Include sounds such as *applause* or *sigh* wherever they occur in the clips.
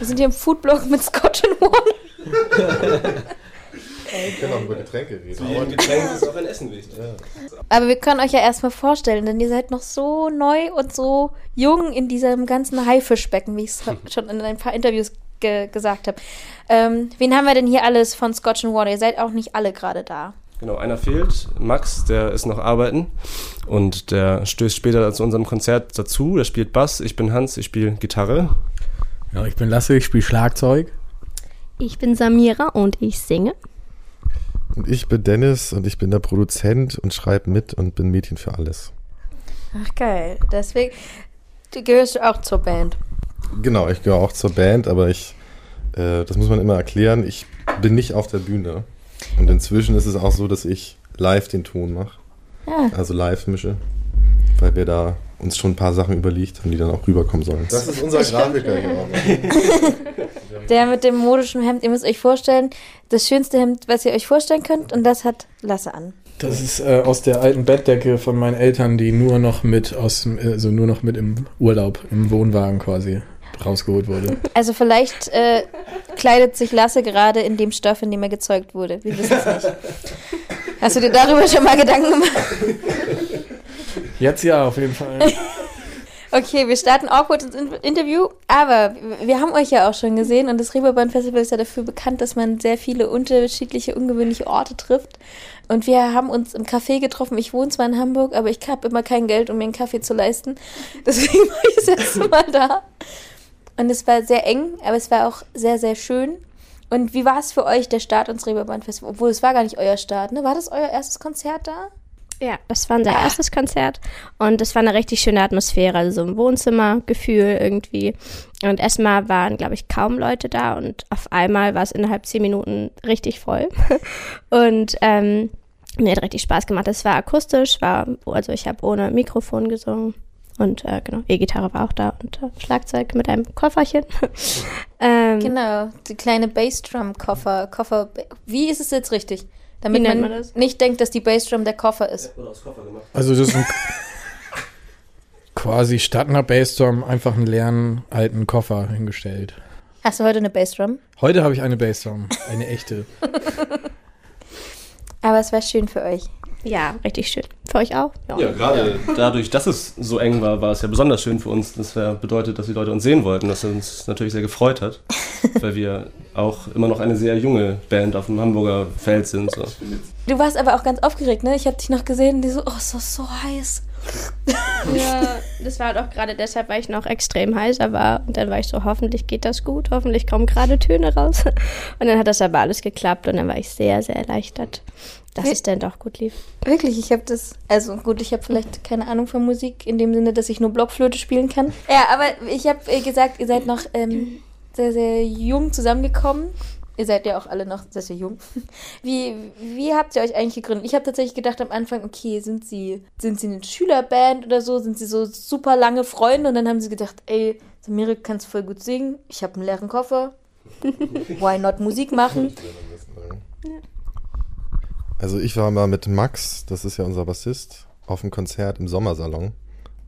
Wir sind hier im Foodblog mit Scotch and One. Wir können auch über Getränke reden. Aber Getränke ist auch ein Essen wichtig. Aber wir können euch ja erstmal vorstellen, denn ihr seid noch so neu und so jung in diesem ganzen Haifischbecken, wie ich es *laughs* schon in ein paar Interviews ge gesagt habe. Ähm, wen haben wir denn hier alles von Scotch and Water? Ihr seid auch nicht alle gerade da. Genau, einer fehlt, Max, der ist noch arbeiten und der stößt später zu unserem Konzert dazu. Der spielt Bass, ich bin Hans, ich spiele Gitarre. Ja, ich bin Lasse, ich spiele Schlagzeug. Ich bin Samira und ich singe. Und ich bin Dennis und ich bin der Produzent und schreibe mit und bin Mädchen für alles. Ach geil. Deswegen du gehörst auch zur Band. Genau, ich gehöre auch zur Band, aber ich, äh, das muss man immer erklären, ich bin nicht auf der Bühne. Und inzwischen ist es auch so, dass ich live den Ton mache. Ja. Also live mische. Weil wir da uns schon ein paar Sachen überlegt haben, die dann auch rüberkommen sollen. Das ist unser Grafiker hier. *laughs* Der mit dem modischen Hemd, ihr müsst euch vorstellen, das schönste Hemd, was ihr euch vorstellen könnt, und das hat Lasse an. Das ist äh, aus der alten Bettdecke von meinen Eltern, die nur noch mit aus dem, also nur noch mit im Urlaub, im Wohnwagen quasi rausgeholt wurde. Also vielleicht äh, kleidet sich Lasse gerade in dem Stoff, in dem er gezeugt wurde. Wir wissen es nicht. Hast du dir darüber schon mal Gedanken gemacht? Jetzt ja, auf jeden Fall. *laughs* Okay, wir starten awkward ins In- Interview, aber wir haben euch ja auch schon gesehen und das Reeperbahn Festival ist ja dafür bekannt, dass man sehr viele unterschiedliche, ungewöhnliche Orte trifft. Und wir haben uns im Café getroffen. Ich wohne zwar in Hamburg, aber ich habe immer kein Geld, um mir einen Kaffee zu leisten. *laughs* Deswegen war ich das erste Mal da. Und es war sehr eng, aber es war auch sehr, sehr schön. Und wie war es für euch, der Start ins Reeperbahn Festival? Obwohl, es war gar nicht euer Start, ne? War das euer erstes Konzert da? Ja, das war unser erstes Konzert und es war eine richtig schöne Atmosphäre, also so ein Wohnzimmergefühl irgendwie. Und erstmal waren, glaube ich, kaum Leute da und auf einmal war es innerhalb zehn Minuten richtig voll. *laughs* Und ähm, mir hat richtig Spaß gemacht. Es war akustisch, war, also ich habe ohne Mikrofon gesungen. Und äh, genau, E-Gitarre war auch da und äh, Schlagzeug mit einem Kofferchen. *laughs* ähm, Genau, die kleine Bassdrum-Koffer. Koffer. Wie ist es jetzt richtig? Damit man, man das? nicht denkt, dass die Bassdrum der Koffer ist. Koffer. Also das ist ein *laughs* quasi statt einer Bassdrum einfach einen leeren alten Koffer hingestellt. Hast du heute eine Bassdrum? Heute habe ich eine Bassdrum, eine echte. *laughs* Aber es war schön für euch. Ja, richtig schön. Für euch auch? Ja, gerade *laughs* dadurch, dass es so eng war, war es ja besonders schön für uns. Das bedeutet, dass die Leute uns sehen wollten, was uns natürlich sehr gefreut hat, *laughs* weil wir auch immer noch eine sehr junge Band auf dem Hamburger Feld sind. So. Du warst aber auch ganz aufgeregt, ne? Ich habe dich noch gesehen die so, oh, es ist so heiß. Ja, das war doch gerade deshalb, weil ich noch extrem heißer war. Und dann war ich so, hoffentlich geht das gut, hoffentlich kommen gerade Töne raus. Und dann hat das aber alles geklappt und dann war ich sehr, sehr erleichtert, dass Wie- es dann doch gut lief. Wirklich, ich habe das, also gut, ich habe vielleicht keine Ahnung von Musik, in dem Sinne, dass ich nur Blockflöte spielen kann. Ja, aber ich habe äh, gesagt, ihr seid noch ähm, sehr, sehr jung zusammengekommen. Ihr seid ja auch alle noch sehr, sehr jung. *laughs* Wie, wie habt ihr euch eigentlich gegründet? Ich habe tatsächlich gedacht am Anfang, okay, sind sie, sind sie eine Schülerband oder so? Sind sie so super lange Freunde? Und dann haben sie gedacht, ey, Samira, kannst voll gut singen. Ich habe einen leeren Koffer. *laughs* Why not Musik machen? Also ich war mal mit Max, das ist ja unser Bassist, auf einem Konzert im Sommersalon.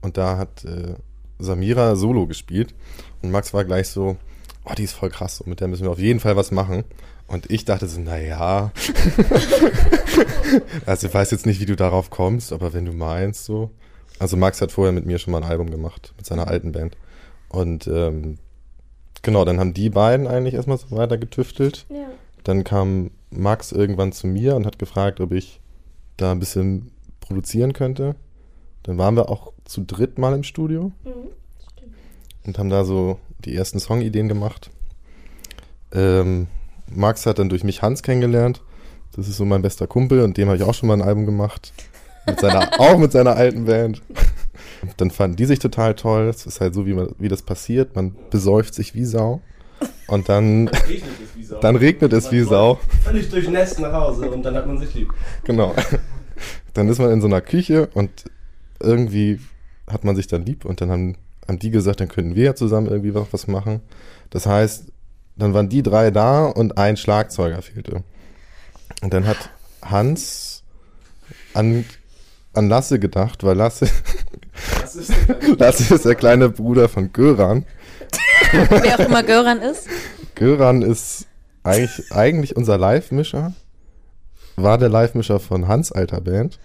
Und da hat äh, Samira Solo gespielt. Und Max war gleich so, oh, die ist voll krass, so, mit der müssen wir auf jeden Fall was machen. Und ich dachte so, naja. *laughs* also ich weiß jetzt nicht, wie du darauf kommst, aber wenn du meinst, so. Also Max hat vorher mit mir schon mal ein Album gemacht, mit seiner alten Band. Und ähm, genau, dann haben die beiden eigentlich erstmal so weiter getüftelt. Ja. Dann kam Max irgendwann zu mir und hat gefragt, ob ich da ein bisschen produzieren könnte. Dann waren wir auch zu dritt mal im Studio und haben da so die ersten Songideen gemacht. Ähm, Max hat dann durch mich Hans kennengelernt. Das ist so mein bester Kumpel und dem habe ich auch schon mal ein Album gemacht. Mit seiner, *laughs* auch mit seiner alten Band. Dann fanden die sich total toll. Es ist halt so, wie, man, wie das passiert. Man besäuft sich wie Sau. Und dann, Regnet es *laughs* wie Sau. dann regnet es wie Sau. Völlig durchnässt nach Hause und dann hat man sich lieb. Genau. Dann ist man in so einer Küche und irgendwie hat man sich dann lieb und dann haben, haben die gesagt, dann könnten wir ja zusammen irgendwie was, was machen. Das heißt, dann waren die drei da und ein Schlagzeuger fehlte. Und dann hat Hans an, an Lasse gedacht, weil Lasse, Das *laughs* ist Lasse ist der kleine Bruder von Göran. Wer auch immer Göran ist. Göran ist eigentlich, eigentlich unser Live-Mischer. War der Live-Mischer von Hans alter Band.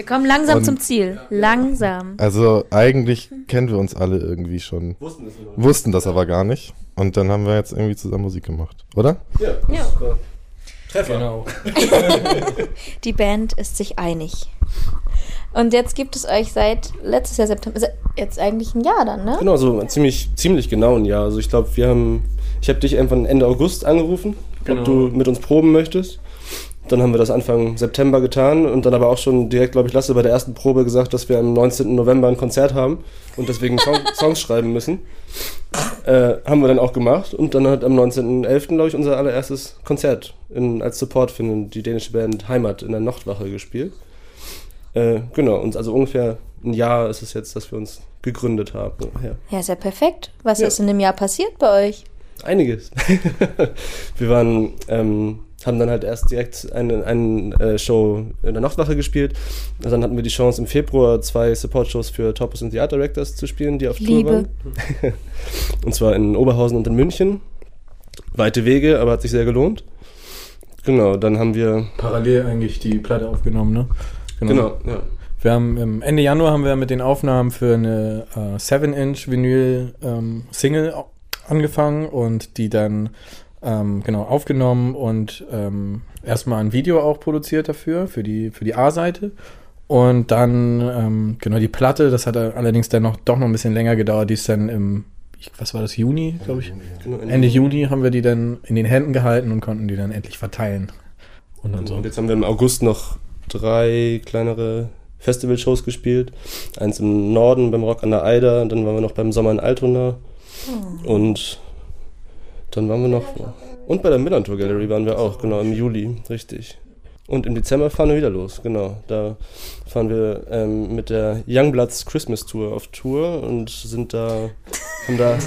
Wir kommen langsam Und- zum Ziel. Langsam. Also eigentlich kennen wir uns alle irgendwie schon. Wussten das. Wussten das aber gar nicht. Und dann haben wir jetzt irgendwie zusammen Musik gemacht, oder? Ja, Ja. Treffer. Genau. *laughs* Die Band ist sich einig. Und jetzt gibt es euch seit letztes Jahr September, jetzt eigentlich ein Jahr dann, ne? Genau, so ziemlich, ziemlich genau ein Jahr. Also ich glaube, wir haben, ich habe dich irgendwann Ende August angerufen, Genau. ob du mit uns proben möchtest. Dann haben wir das Anfang September getan und dann aber auch schon direkt, glaube ich, Lasse bei der ersten Probe gesagt, dass wir am 19. November ein Konzert haben und deswegen Song, *laughs* Songs schreiben müssen. Äh, haben wir dann auch gemacht und dann hat am 19.11. glaube ich unser allererstes Konzert in, als Support für die dänische Band Heimat in der Nachtwache gespielt. Äh, genau, und also ungefähr ein Jahr ist es jetzt, dass wir uns gegründet haben. Ja. Ja, ist ja perfekt. Was Ja. ist in dem Jahr passiert bei euch? Einiges. *laughs* wir waren, ähm, haben dann halt erst direkt eine, eine äh, Show in der Nachtwache gespielt. Und dann hatten wir die Chance im Februar zwei Support-Shows für Topos and the Art Directors zu spielen, die auf Tour Liebe. waren. *laughs* und zwar in Oberhausen und in München. Weite Wege, aber hat sich sehr gelohnt. Genau, dann haben wir, Parallel eigentlich die Platte aufgenommen, ne? genau, ja. Wir haben im Ende Januar haben wir mit den Aufnahmen für eine äh, 7-Inch Vinyl ähm, Single angefangen und die dann ähm, genau aufgenommen und ähm, erstmal ein Video auch produziert dafür, für die, für die A-Seite. Und dann, ähm, genau, die Platte, das hat allerdings dann noch doch noch ein bisschen länger gedauert, die ist dann im, ich, was war das, Juni, glaube ich? genau Ende Juni haben wir die dann in den Händen gehalten und konnten die dann endlich verteilen. Und dann so. Und jetzt haben wir im August noch drei kleinere Festivalshows gespielt. Eins im Norden beim Rock an der Eider, dann waren wir noch beim Sommer in Altona. Und dann waren wir noch. Und bei der Millantor Gallery waren wir auch, genau, im Juli, richtig. Und im Dezember fahren wir wieder los, genau. Da fahren wir ähm, mit der Youngbloods Christmas Tour auf Tour und sind da, haben da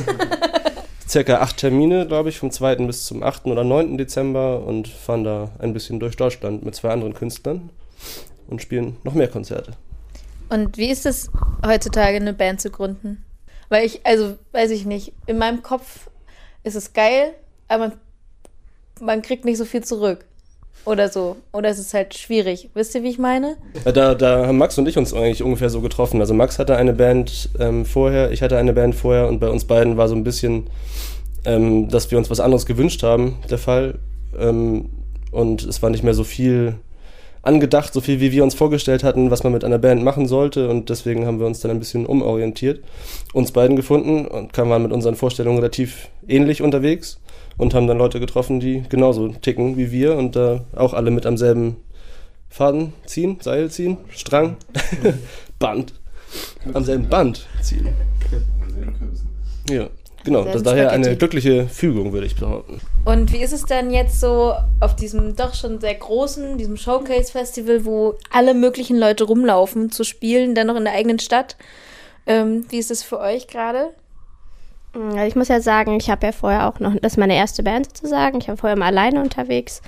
*laughs* circa acht Termine, glaube ich, vom 2. bis zum 8. oder 9. Dezember und fahren da ein bisschen durch Deutschland mit zwei anderen Künstlern und spielen noch mehr Konzerte. Und wie ist es heutzutage, eine Band zu gründen? Weil ich, also, weiß ich nicht, in meinem Kopf ist es geil, aber man, man kriegt nicht so viel zurück. Oder so. Oder es ist halt schwierig. Wisst ihr, wie ich meine? Da, da haben Max und ich uns eigentlich ungefähr so getroffen. Also Max hatte eine Band ähm, vorher, ich hatte eine Band vorher und bei uns beiden war so ein bisschen, ähm, dass wir uns was anderes gewünscht haben, der Fall. Ähm, und es war nicht mehr so viel angedacht, so viel wie wir uns vorgestellt hatten, was man mit einer Band machen sollte. Und deswegen haben wir uns dann ein bisschen umorientiert, uns beiden gefunden und kamen waren mit unseren Vorstellungen relativ ähnlich unterwegs und haben dann Leute getroffen, die genauso ticken wie wir und da auch alle mit am selben Faden ziehen, Seil ziehen, Strang, *laughs* Band. Am selben Band ziehen. Ja, genau. Das ist daher eine glückliche Fügung, würde ich behaupten. Und wie ist es dann jetzt so auf diesem doch schon sehr großen, diesem Showcase-Festival, wo alle möglichen Leute rumlaufen, zu spielen, dann noch in der eigenen Stadt? Ähm, wie ist es für euch gerade? Also ich muss ja sagen, ich habe ja vorher auch noch, das ist meine erste Band sozusagen. Ich war vorher mal alleine unterwegs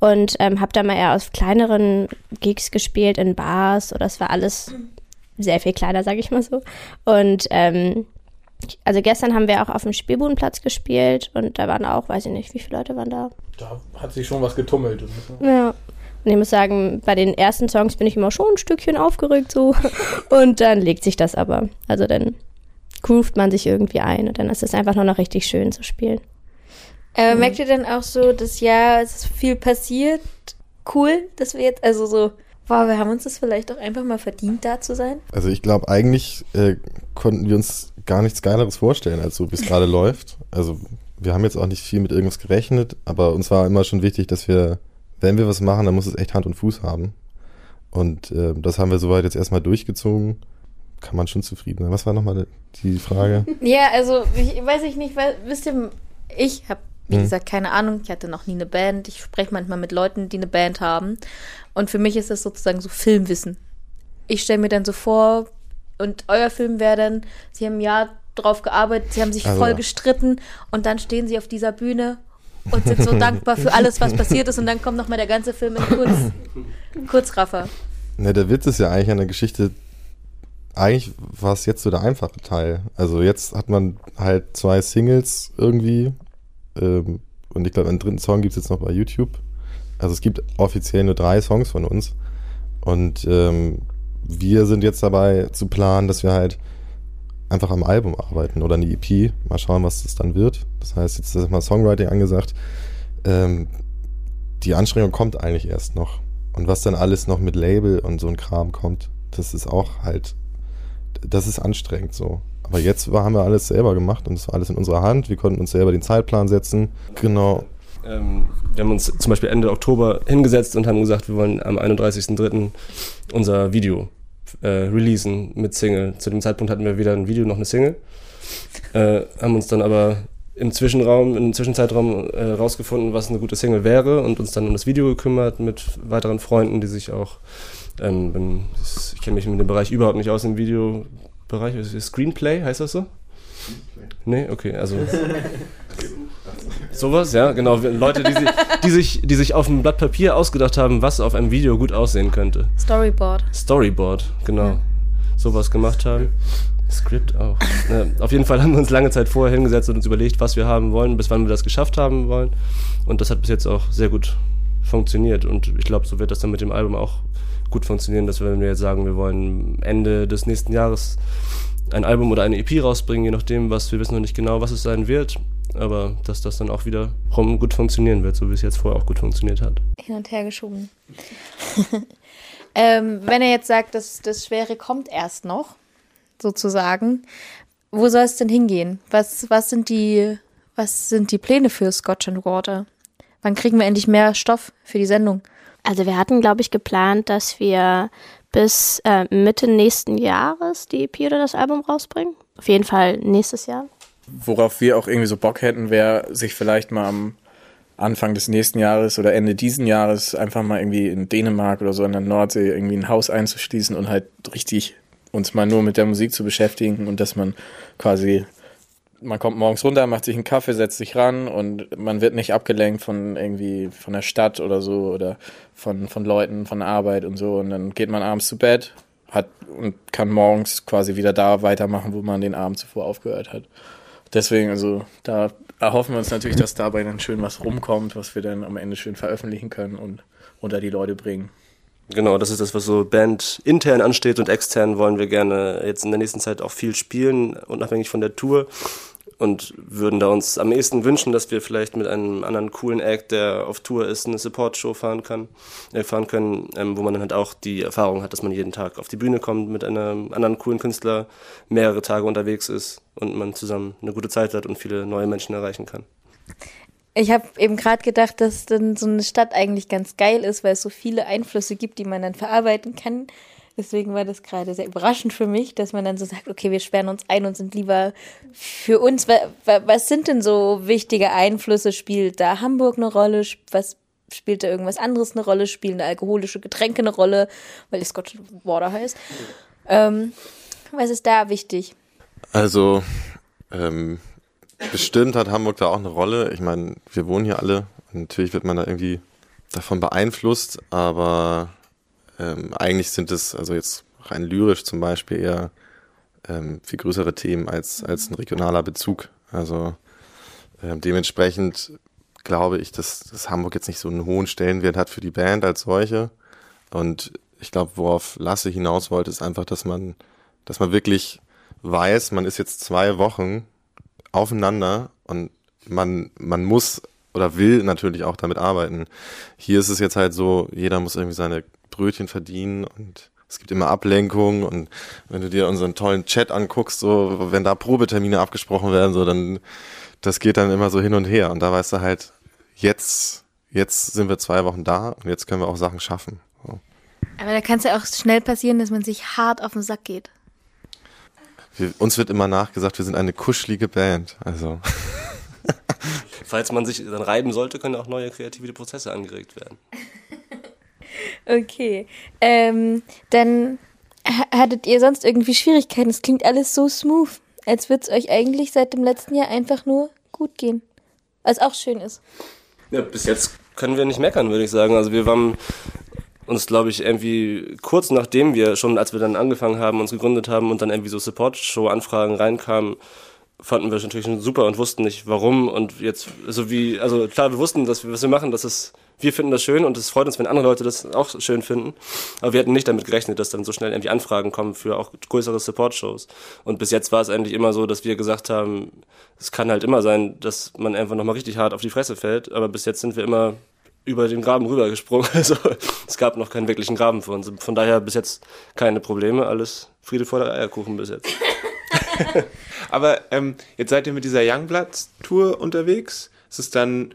und ähm, habe da mal eher aus kleineren Gigs gespielt, in Bars oder es war alles sehr viel kleiner, sage ich mal so. Und ähm, also gestern haben wir auch auf dem Spielbudenplatz gespielt und da waren auch, weiß ich nicht, wie viele Leute waren da. Da hat sich schon was getummelt. Ja. Und ich muss sagen, bei den ersten Songs bin ich immer schon ein Stückchen aufgeregt so. *laughs* Und dann legt sich das aber. Also dann groovt man sich irgendwie ein und dann ist es einfach nur noch richtig schön zu spielen. Äh, Merkt ihr dann auch so, dass ja, es ist viel passiert? Cool, dass wir jetzt, also so, wow, wir haben uns das vielleicht auch einfach mal verdient, da zu sein? Also ich glaube, eigentlich äh, konnten wir uns gar nichts Geileres vorstellen, als so wie es gerade *laughs* läuft. Also wir haben jetzt auch nicht viel mit irgendwas gerechnet, aber uns war immer schon wichtig, dass wir, wenn wir was machen, dann muss es echt Hand und Fuß haben. Und äh, das haben wir soweit jetzt erstmal durchgezogen. Kann man schon zufrieden sein. Was war nochmal die Frage? *laughs* Ja, also, ich weiß ich nicht, weil, wisst ihr, ich habe, wie Mhm. gesagt, keine Ahnung, ich hatte noch nie eine Band. Ich spreche manchmal mit Leuten, die eine Band haben. Und für mich ist das sozusagen so Filmwissen. Ich stelle mir dann so vor, und euer Film wäre dann, sie haben ein Jahr drauf gearbeitet, sie haben sich Also- voll gestritten und dann stehen sie auf dieser Bühne und sind so dankbar für alles, was passiert ist und dann kommt nochmal der ganze Film in Kurz, Kurzraffer. Ne, der Witz ist ja eigentlich an der Geschichte, eigentlich war es jetzt so der einfache Teil. Also jetzt hat man halt zwei Singles irgendwie. Ähm, und ich glaube, einen dritten Song gibt es jetzt noch bei YouTube. Also es gibt offiziell nur drei Songs von uns. Und ähm, wir sind jetzt dabei zu planen, dass wir halt einfach am Album arbeiten oder eine EP. Mal schauen, was das dann wird. Das heißt, jetzt ist mal Songwriting angesagt. Ähm, die Anstrengung kommt eigentlich erst noch. Und was dann alles noch mit Label und so ein Kram kommt, das ist auch halt, das ist anstrengend so. Aber jetzt haben wir alles selber gemacht und es war alles in unserer Hand. Wir konnten uns selber den Zeitplan setzen. Genau. Ähm, wir haben uns zum Beispiel Ende Oktober hingesetzt und haben gesagt, wir wollen am 31.03. unser Video äh, releasen mit Single. Zu dem Zeitpunkt hatten wir weder ein Video noch eine Single. Äh, haben uns dann aber im Zwischenraum, im Zwischenzeitraum äh, rausgefunden, was eine gute Single wäre und uns dann um das Video gekümmert mit weiteren Freunden, die sich auch, ähm, ich kenne mich mit dem Bereich überhaupt nicht aus im Videobereich, Screenplay heißt das so? Nee, okay, also *laughs* sowas, ja, genau. Leute, die, die, sich, die sich auf einem Blatt Papier ausgedacht haben, was auf einem Video gut aussehen könnte. Storyboard. Storyboard, genau. Ja. Sowas gemacht haben. Skript auch. Ja, auf jeden Fall haben wir uns lange Zeit vorher hingesetzt und uns überlegt, was wir haben wollen, bis wann wir das geschafft haben wollen. Und das hat bis jetzt auch sehr gut funktioniert. Und ich glaube, so wird das dann mit dem Album auch gut funktionieren, dass wir, wenn wir jetzt sagen, wir wollen Ende des nächsten Jahres ein Album oder eine EP rausbringen, je nachdem, was wir wissen noch nicht genau, was es sein wird. Aber dass das dann auch wieder rum gut funktionieren wird, so wie es jetzt vorher auch gut funktioniert hat. Hin und her geschoben. *laughs* ähm, wenn er jetzt sagt, dass das Schwere kommt erst noch, sozusagen. Wo soll es denn hingehen? Was, was, sind die, was sind die Pläne für Scotch and Water? Wann kriegen wir endlich mehr Stoff für die Sendung? Also wir hatten, glaube ich, geplant, dass wir bis äh, Mitte nächsten Jahres die EP oder das Album rausbringen. Auf jeden Fall nächstes Jahr. Worauf wir auch irgendwie so Bock hätten, wäre, sich vielleicht mal am Anfang des nächsten Jahres oder Ende diesen Jahres einfach mal irgendwie in Dänemark oder so in der Nordsee irgendwie ein Haus einzuschließen und halt richtig uns mal nur mit der Musik zu beschäftigen und dass man quasi, man kommt morgens runter, macht sich einen Kaffee, setzt sich ran und man wird nicht abgelenkt von irgendwie von der Stadt oder so oder von, von Leuten, von Arbeit und so und dann geht man abends zu Bett hat und kann morgens quasi wieder da weitermachen, wo man den Abend zuvor aufgehört hat. Deswegen, also da erhoffen wir uns natürlich, dass dabei dann schön was rumkommt, was wir dann am Ende schön veröffentlichen können und unter die Leute bringen. Genau, das ist das, was so Band intern ansteht und extern wollen wir gerne jetzt in der nächsten Zeit auch viel spielen, unabhängig von der Tour. Und würden da uns am ehesten wünschen, dass wir vielleicht mit einem anderen coolen Act, der auf Tour ist, eine Support-Show fahren kann, äh, fahren können, ähm, wo man dann halt auch die Erfahrung hat, dass man jeden Tag auf die Bühne kommt mit einem anderen coolen Künstler, mehrere Tage unterwegs ist und man zusammen eine gute Zeit hat und viele neue Menschen erreichen kann. Ich habe eben gerade gedacht, dass dann so eine Stadt eigentlich ganz geil ist, weil es so viele Einflüsse gibt, die man dann verarbeiten kann. Deswegen war das gerade sehr überraschend für mich, dass man dann so sagt, okay, wir sperren uns ein und sind lieber für uns. Was sind denn so wichtige Einflüsse? Spielt da Hamburg eine Rolle? Was spielt da irgendwas anderes eine Rolle? Spielen alkoholische Getränke eine Rolle, weil es Scotch Water heißt? Ähm, was ist da wichtig? Also, ähm, Bestimmt hat Hamburg da auch eine Rolle. Ich meine, wir wohnen hier alle. Natürlich wird man da irgendwie davon beeinflusst, aber ähm, eigentlich sind es, also jetzt rein lyrisch zum Beispiel, eher ähm, viel größere Themen als, als ein regionaler Bezug. Also ähm, dementsprechend glaube ich, dass, dass Hamburg jetzt nicht so einen hohen Stellenwert hat für die Band als solche. Und ich glaube, worauf Lasse hinaus wollte, ist einfach, dass man, dass man wirklich weiß, man ist jetzt zwei Wochen aufeinander und man, man muss oder will natürlich auch damit arbeiten. Hier ist es jetzt halt so, jeder muss irgendwie seine Brötchen verdienen und es gibt immer Ablenkung und wenn du dir unseren tollen Chat anguckst, so, wenn da Probetermine abgesprochen werden, so, dann, das geht dann immer so hin und her und da weißt du halt, jetzt, jetzt sind wir zwei Wochen da und jetzt können wir auch Sachen schaffen. So. Aber da kann es ja auch schnell passieren, dass man sich hart auf den Sack geht. Wir, uns wird immer nachgesagt, wir sind eine kuschelige Band. Also. *laughs* Falls man sich dann reiben sollte, können auch neue kreative Prozesse angeregt werden. *laughs* okay. Ähm, dann hattet ihr sonst irgendwie Schwierigkeiten? Es klingt alles so smooth, als würde es euch eigentlich seit dem letzten Jahr einfach nur gut gehen. Was auch schön ist. Ja, bis jetzt können wir nicht meckern, würde ich sagen. Also wir waren uns, glaube ich, irgendwie kurz nachdem wir schon, als wir dann angefangen haben, uns gegründet haben und dann irgendwie so Support-Show-Anfragen reinkamen, fanden wir es natürlich schon super und wussten nicht warum und jetzt, also wie, also klar, wir wussten, dass wir, was wir machen, das ist, wir finden das schön und es freut uns, wenn andere Leute das auch schön finden, aber wir hatten nicht damit gerechnet, dass dann so schnell irgendwie Anfragen kommen für auch größere Support-Shows und bis jetzt war es eigentlich immer so, dass wir gesagt haben, es kann halt immer sein, dass man einfach nochmal richtig hart auf die Fresse fällt, aber bis jetzt sind wir immer über den Graben rübergesprungen. *laughs* Also es gab noch keinen wirklichen Graben für uns. Von daher bis jetzt keine Probleme, alles Friede vor der Eierkuchen bis jetzt. *laughs* Aber ähm, jetzt seid ihr mit dieser Youngblood-Tour unterwegs. Es ist dann,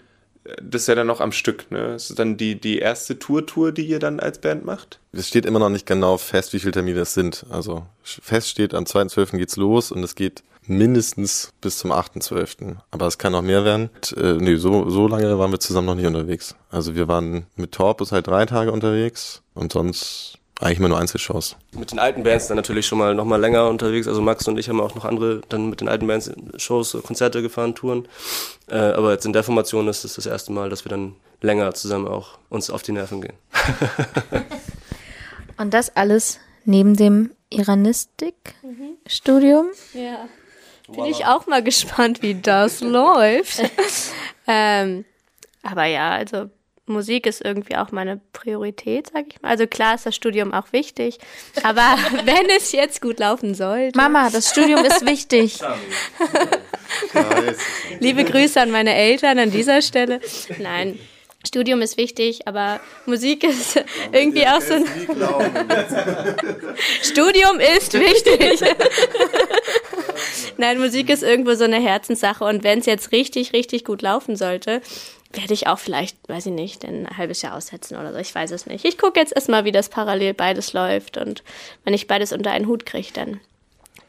das ist ja dann noch am Stück, ne? Es ist dann die, die erste Tour-Tour, die ihr dann als Band macht? Es steht immer noch nicht genau fest, wie viele Termine es sind. Also fest steht, am 2.12. geht's los und es geht mindestens bis zum 8.12. Aber es kann noch mehr werden. Und, äh, nee, so, so lange waren wir zusammen noch nicht unterwegs. Also wir waren mit Torpus halt drei Tage unterwegs und sonst eigentlich immer nur Einzelshows. Mit den alten Bands dann natürlich schon mal noch mal länger unterwegs. Also Max und ich haben auch noch andere dann mit den alten Bands Shows, Konzerte gefahren, Touren. Äh, aber jetzt in der Formation ist es das erste Mal, dass wir dann länger zusammen auch uns auf die Nerven gehen. *laughs* und das alles neben dem Iranistik-Studium. Ja. Bin ich auch mal gespannt, wie das *laughs* läuft. ähm, aber ja, also Musik ist irgendwie auch meine Priorität, sag ich mal. Also klar ist das Studium auch wichtig, aber *laughs* wenn es jetzt gut laufen sollte. Mama, das Studium ist wichtig. *laughs* Liebe Grüße an meine Eltern an dieser Stelle. Nein. Studium ist wichtig, aber Musik ist irgendwie auch so ein. *laughs* Studium ist wichtig. Nein, Musik ist irgendwo so eine Herzenssache und wenn es jetzt richtig, richtig gut laufen sollte, werde ich auch vielleicht, weiß ich nicht, ein halbes Jahr aussetzen oder so. Ich weiß es nicht. Ich gucke jetzt erstmal, wie das parallel beides läuft. Und wenn ich beides unter einen Hut kriege, dann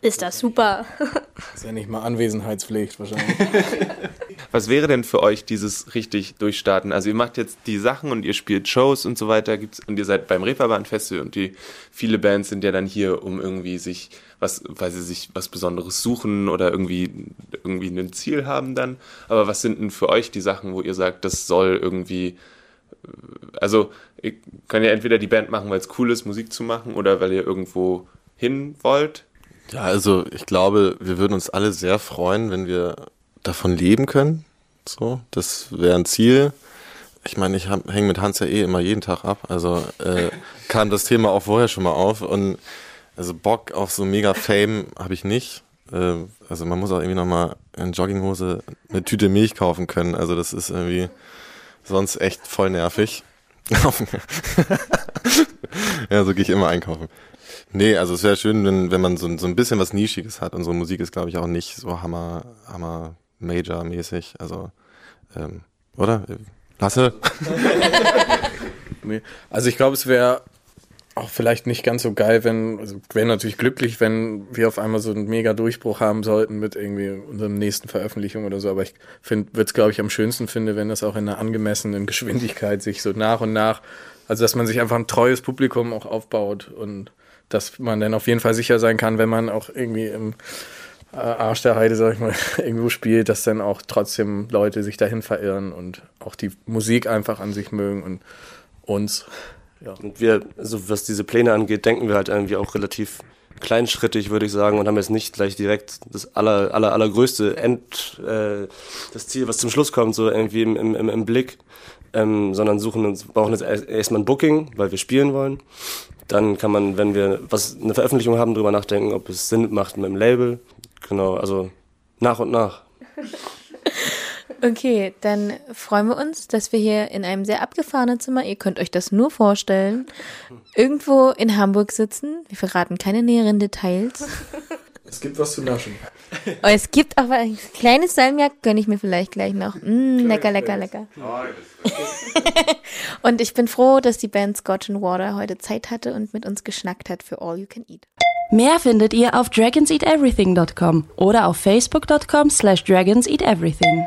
ist das super. *laughs* ist ja nicht mal Anwesenheitspflicht wahrscheinlich. *laughs* Was wäre denn für euch dieses richtig Durchstarten? Also ihr macht jetzt die Sachen und ihr spielt Shows und so weiter, gibt's, und ihr seid beim Reeperbahn Festival und die viele Bands sind ja dann hier, um irgendwie sich was, weil sie sich was Besonderes suchen oder irgendwie, irgendwie ein Ziel haben dann. Aber was sind denn für euch die Sachen, wo ihr sagt, das soll irgendwie, also ihr könnt ja entweder die Band machen, weil es cool ist, Musik zu machen oder weil ihr irgendwo hin wollt ja, also ich glaube, wir würden uns alle sehr freuen, wenn wir davon leben können. So, das wäre ein Ziel. Ich meine, ich hänge mit Hans ja eh immer jeden Tag ab, also äh, *laughs* kam das Thema auch vorher schon mal auf und also Bock auf so mega Fame habe ich nicht. Äh, also man muss auch irgendwie nochmal in Jogginghose eine Tüte Milch kaufen können. Also das ist irgendwie sonst echt voll nervig. *laughs* ja, so gehe ich immer einkaufen. Nee, also es wäre schön, wenn, wenn man so, so ein bisschen was Nischiges hat. Unsere Musik ist, glaube ich, auch nicht so Hammer, Hammer Major-mäßig. Also, ähm, oder? Lasse? *laughs* nee. Also ich glaube, es wäre auch vielleicht nicht ganz so geil, wenn, also wäre natürlich glücklich, wenn wir auf einmal so einen mega Durchbruch haben sollten mit irgendwie unserem nächsten Veröffentlichung oder so, aber ich finde, würde es glaube ich am schönsten finde, wenn das auch in einer angemessenen Geschwindigkeit sich so nach und nach, also dass man sich einfach ein treues Publikum auch aufbaut und dass man dann auf jeden Fall sicher sein kann, wenn man auch irgendwie im äh, Arsch der Heide, sag ich mal, *laughs* irgendwo spielt, dass dann auch trotzdem Leute sich dahin verirren und auch die Musik einfach an sich mögen und uns. Ja. Und wir, also was diese Pläne angeht, denken wir halt irgendwie auch relativ kleinschrittig, würde ich sagen, und haben jetzt nicht gleich direkt das aller, aller, allergrößte End, äh, das Ziel, was zum Schluss kommt, so irgendwie im, im, im Blick, ähm, sondern suchen uns, brauchen jetzt erstmal ein Booking, weil wir spielen wollen. Dann kann man, wenn wir was eine Veröffentlichung haben, drüber nachdenken, ob es Sinn macht mit dem Label. Genau, also nach und nach. *laughs* Okay, dann freuen wir uns, dass wir hier in einem sehr abgefahrenen Zimmer, ihr könnt euch das nur vorstellen, irgendwo in Hamburg sitzen. Wir verraten keine näheren Details. *laughs* Es gibt was zu naschen. Oh, es gibt auch ein kleines Salmiak, gönne ich mir vielleicht gleich noch. Mm, lecker, lecker, lecker. *laughs* und ich bin froh, dass die Band Scotch and Water heute Zeit hatte und mit uns geschnackt hat für All You Can Eat. Mehr findet ihr auf dragonseateverything.com oder auf facebook.com slash dragonseateverything.